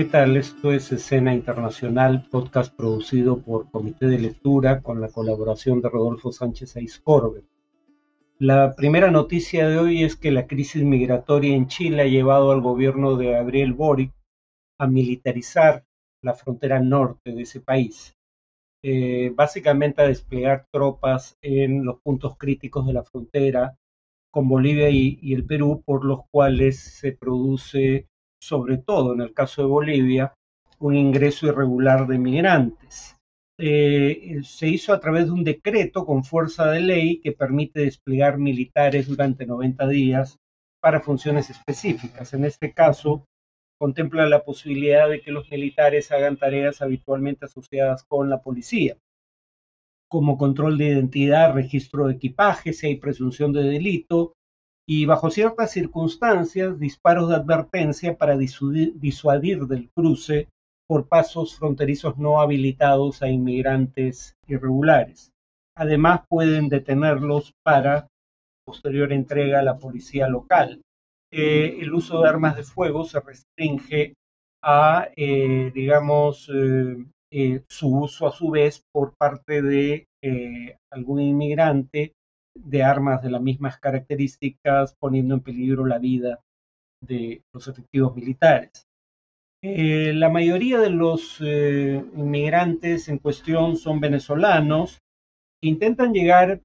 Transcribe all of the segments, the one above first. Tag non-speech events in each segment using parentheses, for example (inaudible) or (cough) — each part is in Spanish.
¿qué tal? Esto es Escena Internacional, podcast producido por Comité de Lectura con la colaboración de Rodolfo Sánchez Aizcorbe. La primera noticia de hoy es que la crisis migratoria en Chile ha llevado al gobierno de Gabriel Boric a militarizar la frontera norte de ese país. Eh, básicamente a desplegar tropas en los puntos críticos de la frontera con Bolivia y, el Perú, por los cuales se produce, sobre todo en el caso de Bolivia, un ingreso irregular de migrantes. Eh, se hizo a través de un decreto con fuerza de ley que permite desplegar militares durante 90 días para funciones específicas. En este caso, contempla la posibilidad de que los militares hagan tareas habitualmente asociadas con la policía, como control de identidad, registro de equipaje, si hay presunción de delito, y bajo ciertas circunstancias, disparos de advertencia para disuadir, del cruce por pasos fronterizos no habilitados a inmigrantes irregulares. Además, pueden detenerlos para posterior entrega a la policía local. Eh, el uso de armas de fuego se restringe a, eh, digamos, eh, su uso a su vez por parte de algún inmigrante de armas de las mismas características, poniendo en peligro la vida de los efectivos militares. la mayoría de los inmigrantes en cuestión son venezolanos que intentan llegar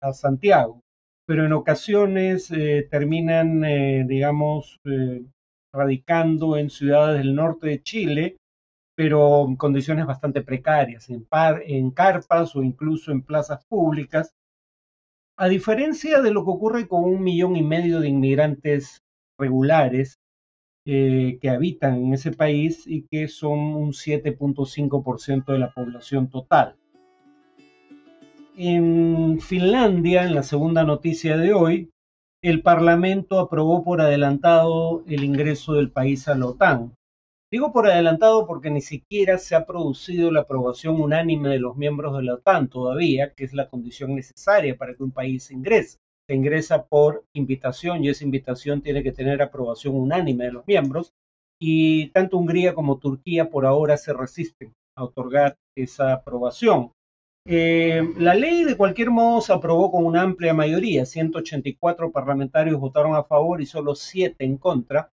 a Santiago pero en ocasiones eh, terminan, eh, digamos, eh, radicando en ciudades del norte de Chile, pero en condiciones bastante precarias, en, en carpas o incluso en plazas públicas, a diferencia de lo que ocurre con un millón y medio de inmigrantes regulares que habitan en ese país y que son un 7.5% de la población total. En Finlandia, en la segunda noticia de hoy, el Parlamento aprobó por adelantado el ingreso del país a la OTAN. Digo por adelantado porque ni siquiera se ha producido la aprobación unánime de los miembros de la OTAN todavía, que es la condición necesaria para que un país ingrese. Se ingresa por invitación y esa invitación tiene que tener aprobación unánime de los miembros y tanto Hungría como Turquía por ahora se resisten a otorgar esa aprobación. Eh, la ley de cualquier modo se aprobó con una amplia mayoría, 184 parlamentarios votaron a favor y solo 7 en contra.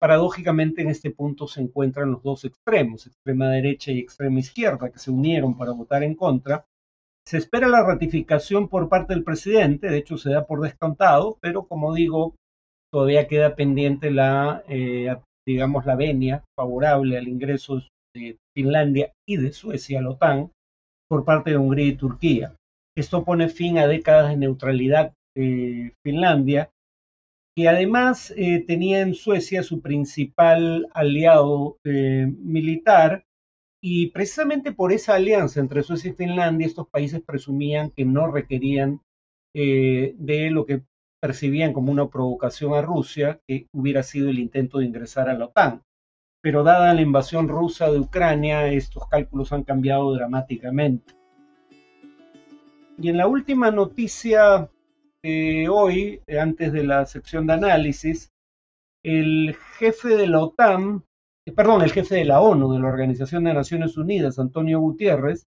Paradójicamente en este punto se encuentran los dos extremos, extrema derecha y extrema izquierda, que se unieron para votar en contra. Se espera la ratificación por parte del presidente, de hecho se da por descontado, pero como digo, todavía queda pendiente la, eh, digamos, la venia favorable al ingreso de Finlandia y de Suecia a la OTAN por parte de Hungría y Turquía. Esto pone fin a décadas de neutralidad de Finlandia, que además eh, tenía en Suecia su principal aliado eh, militar, y precisamente por esa alianza entre Suecia y Finlandia, estos países presumían que no requerían eh, de lo que percibían como una provocación a Rusia, que hubiera sido el intento de ingresar a la OTAN pero dada la invasión rusa de Ucrania, estos cálculos han cambiado dramáticamente. Y en la última noticia hoy, antes de la sección de análisis, el jefe de la OTAN, eh, perdón, el jefe de la ONU, de la Organización de Naciones Unidas, Antonio Gutiérrez,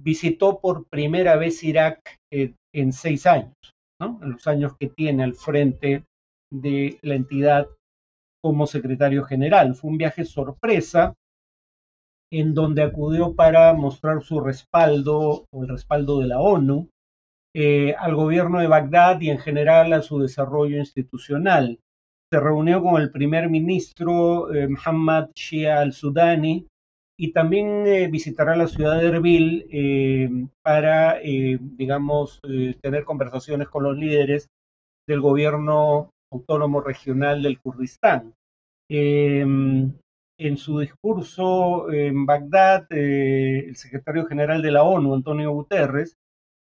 visitó por primera vez Irak eh, en seis años, en los años que tiene al frente de la entidad como secretario general. Fue un viaje sorpresa en donde acudió para mostrar su respaldo o el respaldo de la ONU eh, al gobierno de Bagdad y en general a su desarrollo institucional. Se reunió con el primer ministro eh, Muhammad Shia al-Sudani y también eh, visitará la ciudad de Erbil para, digamos, tener conversaciones con los líderes del gobierno autónomo regional del Kurdistán. Em, en su discurso en Bagdad, eh, el secretario general de la ONU, Antonio Guterres,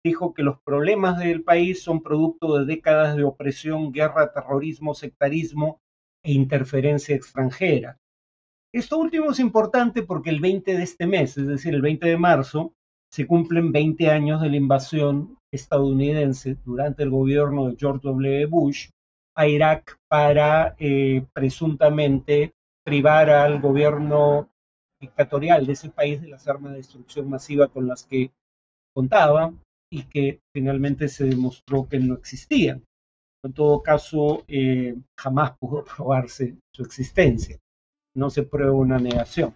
dijo que los problemas del país son producto de décadas de opresión, guerra, terrorismo, sectarismo e interferencia extranjera. Esto último es importante porque el 20 de este mes, es decir, el 20 de marzo, se cumplen 20 años de la invasión estadounidense durante el gobierno de George W. Bush a Irak para eh, presuntamente privar al gobierno dictatorial de ese país de las armas de destrucción masiva con las que contaba y que finalmente se demostró que no existían. En todo caso, eh, jamás pudo (laughs) probarse su existencia. No se prueba una negación.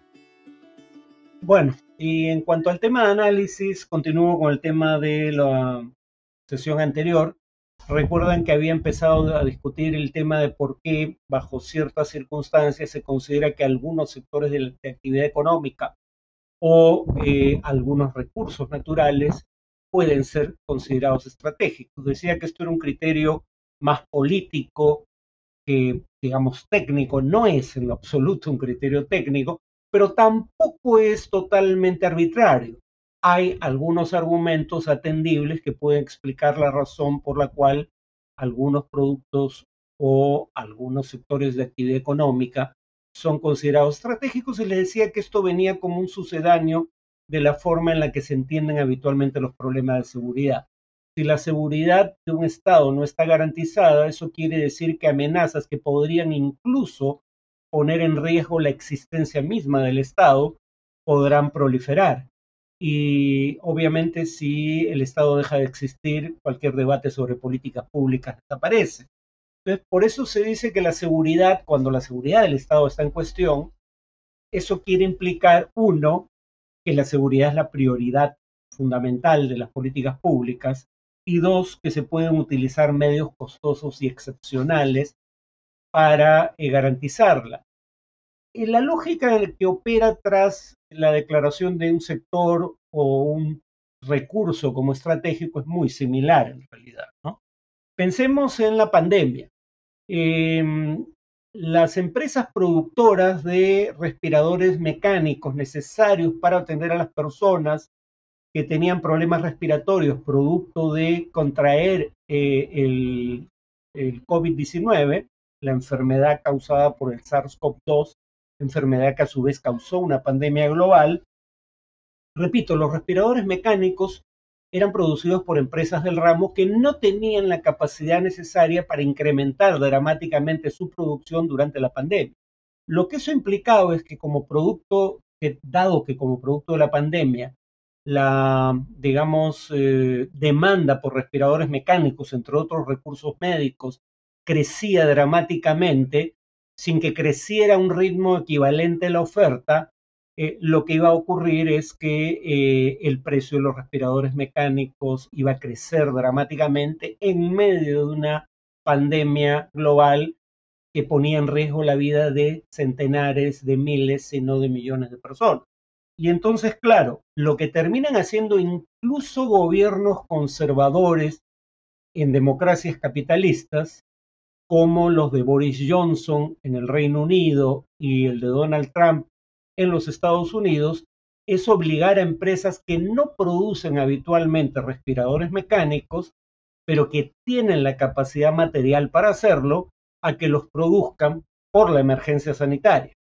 Bueno, y en cuanto al tema de análisis, continúo con el tema de la sesión anterior. Recuerdan que había empezado a discutir el tema de por qué, bajo ciertas circunstancias, se considera que algunos sectores de la actividad económica o eh, algunos recursos naturales pueden ser considerados estratégicos. Decía que esto era un criterio más político que, digamos, técnico. No es en lo absoluto un criterio técnico, pero tampoco es totalmente arbitrario. Hay algunos argumentos atendibles que pueden explicar la razón por la cual algunos productos o algunos sectores de actividad económica son considerados estratégicos y les decía que esto venía como un sucedáneo de la forma en la que se entienden habitualmente los problemas de seguridad. Si la seguridad de un Estado no está garantizada, eso quiere decir que amenazas que podrían incluso poner en riesgo la existencia misma del Estado podrán proliferar. Y obviamente si el Estado deja de existir, cualquier debate sobre políticas públicas desaparece. Entonces, por eso se dice que la seguridad, cuando la seguridad del Estado está en cuestión, eso quiere implicar, uno, que la seguridad es la prioridad fundamental de las políticas públicas, y dos, que se pueden utilizar medios costosos y excepcionales para eh, garantizarla. Y la lógica que opera tras la declaración de un sector o un recurso como estratégico es muy similar en realidad. Pensemos en la pandemia. Em, las empresas productoras de respiradores mecánicos necesarios para atender a las personas que tenían problemas respiratorios producto de contraer eh, el, el COVID-19, la enfermedad causada por el SARS-CoV-2, enfermedad que a su vez causó una pandemia global. Repito, los respiradores mecánicos eran producidos por empresas del ramo que no tenían la capacidad necesaria para incrementar dramáticamente su producción durante la pandemia. Lo que eso implicaba es que como producto, dado que como producto de la pandemia la, digamos, eh, demanda por respiradores mecánicos, entre otros recursos médicos, crecía dramáticamente, sin que creciera un ritmo equivalente a la oferta, eh, lo que iba a ocurrir es que eh, el precio de los respiradores mecánicos iba a crecer dramáticamente en medio de una pandemia global que ponía en riesgo la vida de centenares de miles, si no de millones de personas. Y entonces, claro, lo que terminan haciendo incluso gobiernos conservadores en democracias capitalistas, como los de Boris Johnson en el Reino Unido y el de Donald Trump en los Estados Unidos, es obligar a empresas que no producen habitualmente respiradores mecánicos, pero que tienen la capacidad material para hacerlo, a que los produzcan por la emergencia sanitaria.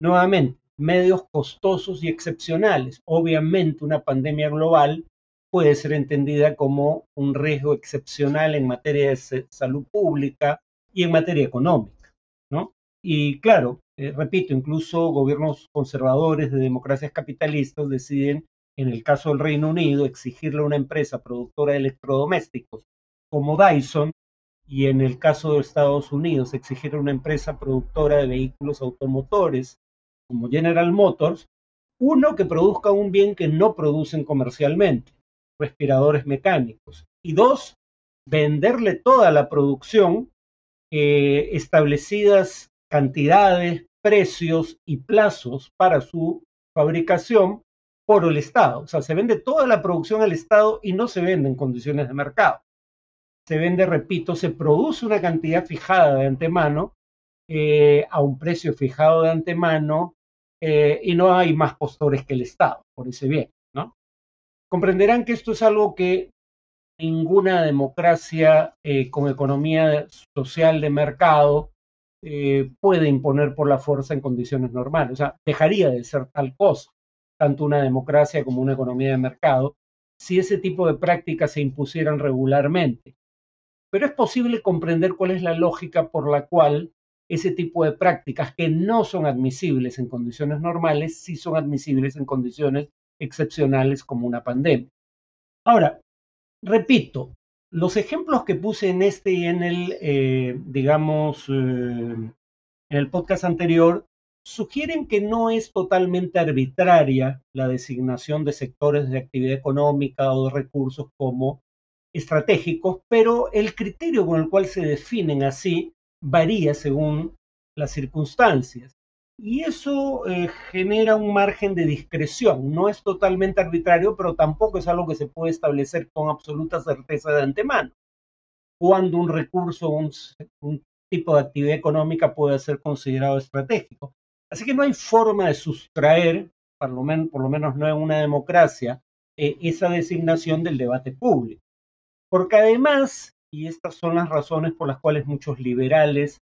Nuevamente, medios costosos y excepcionales. Obviamente una pandemia global puede ser entendida como un riesgo excepcional en materia de salud pública y en materia económica, ¿no? Y claro, eh, repito, incluso gobiernos conservadores de democracias capitalistas deciden, en el caso del Reino Unido, exigirle a una empresa productora de electrodomésticos como Dyson y en el caso de Estados Unidos exigir a una empresa productora de vehículos automotores como General Motors, uno que produzca un bien que no producen comercialmente, respiradores mecánicos, y dos, venderle toda la producción, eh, establecidas cantidades, precios y plazos para su fabricación por el Estado. O sea, se vende toda la producción al Estado y no se vende en condiciones de mercado. Se vende, repito, se produce una cantidad fijada de antemano eh, a un precio fijado de antemano eh, y no hay más postores que el Estado por ese bien, ¿no? Comprenderán que esto es algo que ninguna democracia eh, con economía social de mercado puede imponer por la fuerza en condiciones normales. O sea, dejaría de ser tal cosa, tanto una democracia como una economía de mercado, si ese tipo de prácticas se impusieran regularmente. Pero es posible comprender cuál es la lógica por la cual ese tipo de prácticas que no son admisibles en condiciones normales, sí son admisibles en condiciones excepcionales como una pandemia. Ahora, repito, los ejemplos que puse en este y en el, eh, digamos, eh, en el podcast anterior, sugieren que no es totalmente arbitraria la designación de sectores de actividad económica o de recursos como estratégicos, pero el criterio con el cual se definen así varía según las circunstancias. Y eso eh, genera un margen de discreción. No es totalmente arbitrario, pero tampoco es algo que se puede establecer con absoluta certeza de antemano. Cuando un recurso, un, un tipo de actividad económica puede ser considerado estratégico. Así que no hay forma de sustraer, por lo menos, no en una democracia, eh, esa designación del debate público. Porque además, y estas son las razones por las cuales muchos liberales,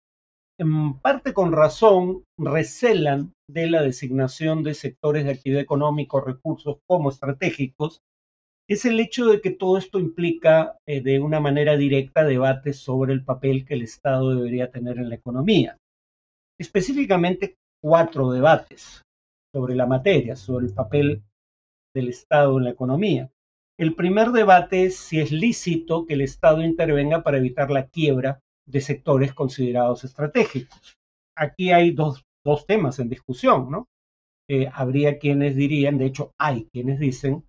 en parte con razón, recelan de la designación de sectores de actividad económica o recursos como estratégicos, es el hecho de que todo esto implica eh, de una manera directa debates sobre el papel que el Estado debería tener en la economía. Específicamente cuatro debates sobre la materia, sobre el papel del Estado en la economía. El primer debate es si es lícito que el Estado intervenga para evitar la quiebra de sectores considerados estratégicos. Aquí hay dos, temas en discusión, ¿no? Eh, habría quienes dirían, de hecho hay quienes dicen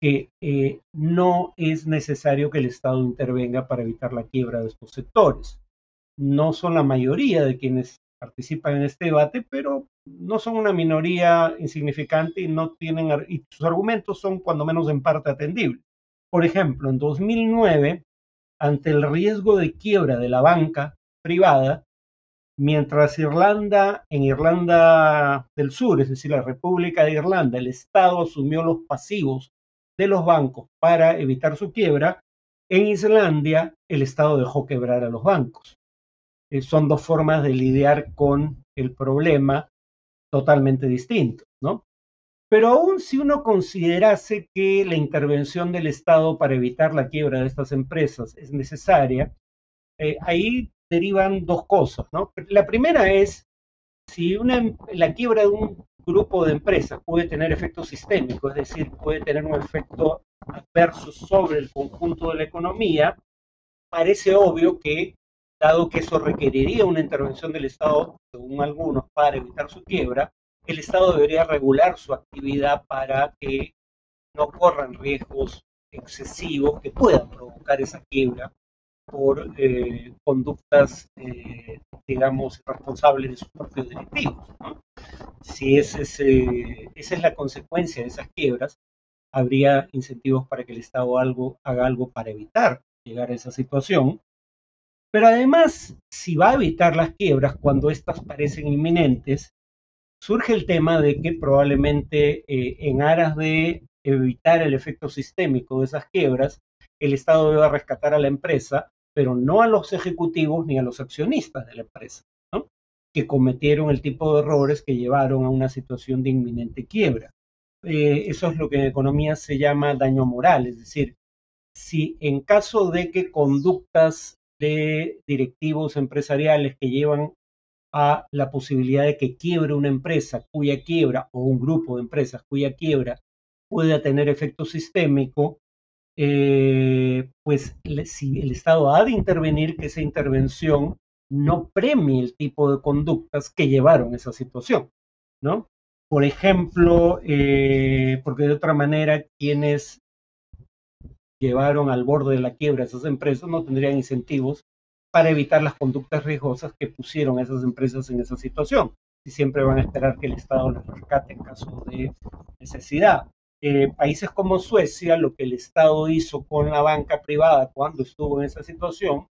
que eh, no es necesario que el Estado intervenga para evitar la quiebra de estos sectores. No son la mayoría de quienes participan en este debate, pero no son una minoría insignificante y no tienen y sus argumentos son cuando menos en parte atendibles. Por ejemplo, en 2009, ante el riesgo de quiebra de la banca privada, mientras Irlanda, en Irlanda del Sur, es decir, la República de Irlanda, el Estado asumió los pasivos de los bancos para evitar su quiebra, en Islandia el Estado dejó quebrar a los bancos. Eh, son dos formas de lidiar con el problema totalmente distintos, ¿no? Pero aún si uno considerase que la intervención del Estado para evitar la quiebra de estas empresas es necesaria, eh, ahí derivan dos cosas, ¿no? La primera es si una, em, la quiebra de un grupo de empresas puede tener efecto sistémico, es decir, puede tener un efecto adverso sobre el conjunto de la economía, parece obvio que dado que eso requeriría una intervención del Estado, según algunos, para evitar su quiebra, el Estado debería regular su actividad para que no corran riesgos excesivos que puedan provocar esa quiebra por eh, conductas, eh, digamos, responsables de sus propios directivos. Si esa es la consecuencia de esas quiebras, habría incentivos para que el Estado algo, haga algo para evitar llegar a esa situación pero además, si va a evitar las quiebras cuando éstas parecen inminentes, surge el tema de que probablemente eh, en aras de evitar el efecto sistémico de esas quiebras, el Estado deba rescatar a la empresa, pero no a los ejecutivos ni a los accionistas de la empresa, que cometieron el tipo de errores que llevaron a una situación de inminente quiebra. Eh, eso es lo que en economía se llama daño moral, es decir, si en caso de que conductas de directivos empresariales que llevan a la posibilidad de que quiebre una empresa cuya quiebra o un grupo de empresas cuya quiebra pueda tener efecto sistémico, eh, pues si el Estado ha de intervenir, que esa intervención no premie el tipo de conductas que llevaron a esa situación, ¿no? Por ejemplo, eh, porque de otra manera quienes llevaron al borde de la quiebra esas empresas no tendrían incentivos para evitar las conductas riesgosas que pusieron esas empresas en esa situación. Y siempre van a esperar que el Estado les rescate en caso de necesidad. Eh, países como Suecia, lo que el Estado hizo con la banca privada cuando estuvo en esa situación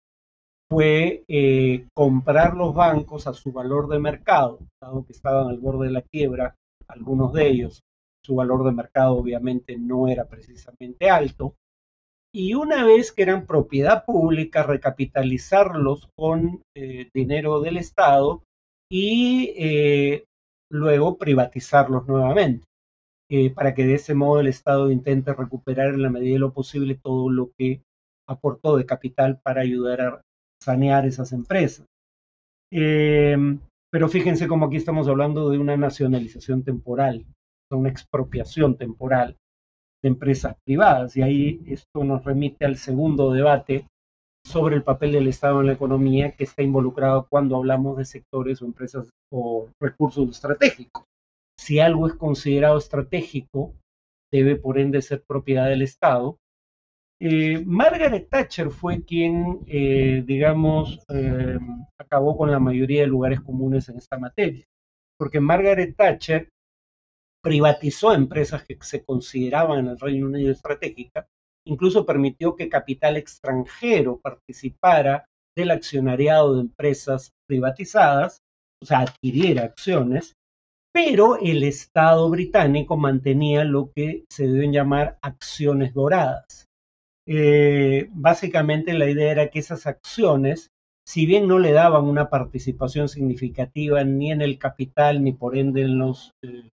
fue eh, comprar los bancos a su valor de mercado, dado que estaban al borde de la quiebra, algunos de ellos, su valor de mercado obviamente no era precisamente alto, y una vez que eran propiedad pública, recapitalizarlos con eh, dinero del Estado y eh, luego privatizarlos nuevamente, eh, para que de ese modo el Estado intente recuperar en la medida de lo posible todo lo que aportó de capital para ayudar a sanear esas empresas. Eh, pero fíjense cómo aquí estamos hablando de una nacionalización temporal, una expropiación temporal de empresas privadas. Y ahí esto nos remite al segundo debate sobre el papel del Estado en la economía que está involucrado cuando hablamos de sectores o empresas o recursos estratégicos. Si algo es considerado estratégico, debe por ende ser propiedad del Estado. Eh, Margaret Thatcher fue quien, eh, digamos, eh, acabó con la mayoría de lugares comunes en esta materia, porque Margaret Thatcher privatizó empresas que se consideraban en el Reino Unido estratégicas, incluso permitió que capital extranjero participara del accionariado de empresas privatizadas, o sea, adquiriera acciones, pero el Estado británico mantenía lo que se deben llamar acciones doradas. Eh, básicamente la idea era que esas acciones, si bien no le daban una participación significativa ni en el capital ni por ende en los eh,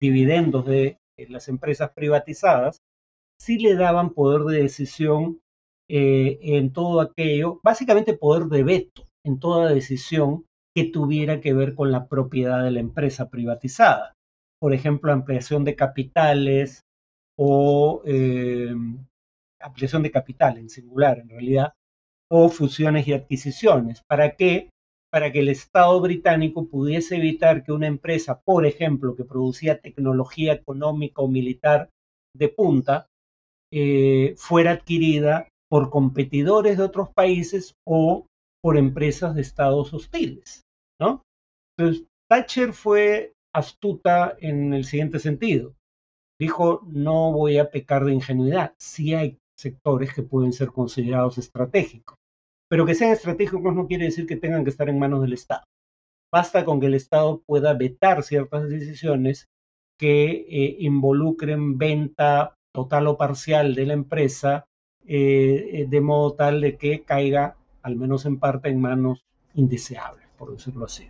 dividendos de las empresas privatizadas, sí le daban poder de decisión eh, en todo aquello, básicamente poder de veto en toda decisión que tuviera que ver con la propiedad de la empresa privatizada. Por ejemplo, ampliación de capitales o eh, ampliación de capital en singular, en realidad, o fusiones y adquisiciones. ¿Para qué? Para que el Estado británico pudiese evitar que una empresa, por ejemplo, que producía tecnología económica o militar de punta, eh, fuera adquirida por competidores de otros países o por empresas de estados hostiles, ¿no? Entonces, Thatcher fue astuta en el siguiente sentido. Dijo, no voy a pecar de ingenuidad. Sí hay sectores que pueden ser considerados estratégicos, pero que sean estratégicos no quiere decir que tengan que estar en manos del Estado. Basta con que el Estado pueda vetar ciertas decisiones que eh, involucren venta total o parcial de la empresa, eh, de modo tal de que caiga al menos en parte, en manos indeseables, por decirlo así.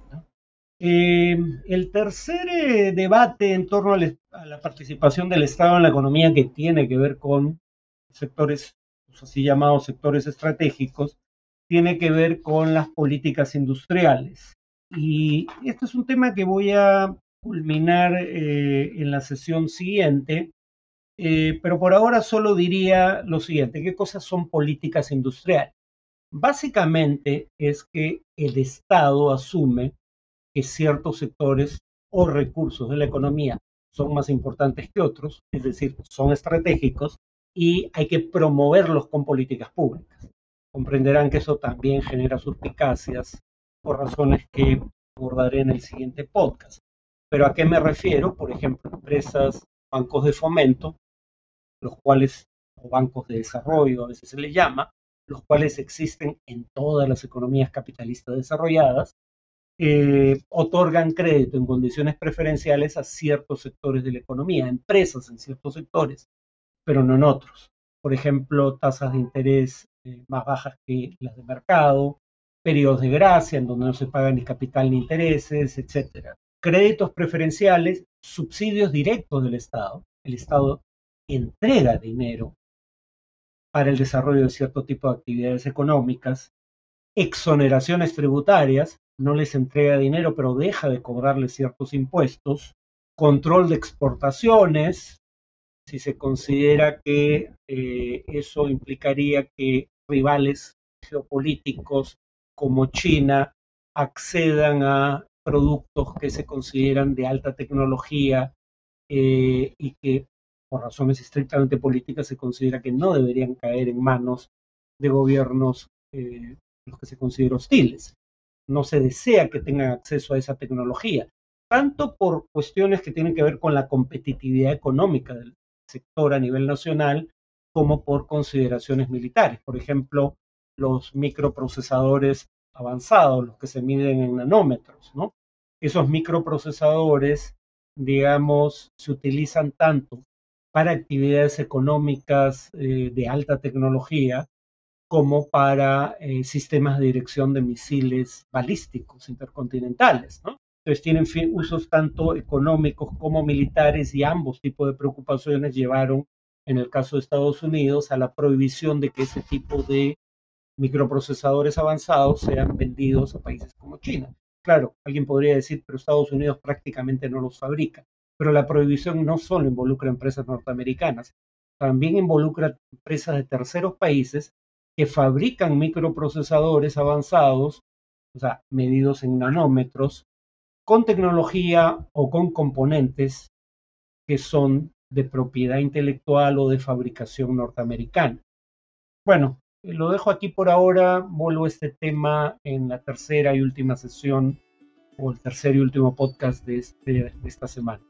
Eh, el tercer eh, debate en torno a la participación del Estado en la economía que tiene que ver con sectores, pues, así llamados sectores estratégicos, tiene que ver con las políticas industriales. Y este es un tema que voy a culminar eh, en la sesión siguiente, pero por ahora solo diría lo siguiente, ¿qué cosas son políticas industriales? Básicamente es que el Estado asume que ciertos sectores o recursos de la economía son más importantes que otros, es decir, son estratégicos y hay que promoverlos con políticas públicas. Comprenderán que eso también genera suspicacias por razones que abordaré en el siguiente podcast. Pero ¿a qué me refiero? Por ejemplo, empresas, bancos de fomento, los cuales, o bancos de desarrollo a veces se les llama, los cuales existen en todas las economías capitalistas desarrolladas, eh, otorgan crédito en condiciones preferenciales a ciertos sectores de la economía, empresas en ciertos sectores, pero no en otros. Por ejemplo, tasas de interés eh, más bajas que las de mercado, periodos de gracia en donde no se paga ni capital ni intereses, etc. Créditos preferenciales, subsidios directos del Estado. El Estado entrega dinero para el desarrollo de cierto tipo de actividades económicas, exoneraciones tributarias, no les entrega dinero pero deja de cobrarles ciertos impuestos, control de exportaciones, si se considera que eh, eso implicaría que rivales geopolíticos como China accedan a productos que se consideran de alta tecnología eh, y que por razones estrictamente políticas, se considera que no deberían caer en manos de gobiernos eh, los que se consideran hostiles. No se desea que tengan acceso a esa tecnología, tanto por cuestiones que tienen que ver con la competitividad económica del sector a nivel nacional, como por consideraciones militares. Por ejemplo, los microprocesadores avanzados, los que se miden en nanómetros, ¿no? Esos microprocesadores, digamos, se utilizan tanto para actividades económicas eh, de alta tecnología como para eh, sistemas de dirección de misiles balísticos intercontinentales. ¿no? Entonces tienen usos tanto económicos como militares y ambos tipos de preocupaciones llevaron, en el caso de Estados Unidos, a la prohibición de que ese tipo de microprocesadores avanzados sean vendidos a países como China. Claro, alguien podría decir, pero Estados Unidos prácticamente no los fabrica. Pero la prohibición no solo involucra empresas norteamericanas, también involucra empresas de terceros países que fabrican microprocesadores avanzados, o sea, medidos en nanómetros, con tecnología o con componentes que son de propiedad intelectual o de fabricación norteamericana. Bueno, lo dejo aquí por ahora, vuelvo a este tema en la tercera y última sesión o el tercer y último podcast de, este, de esta semana.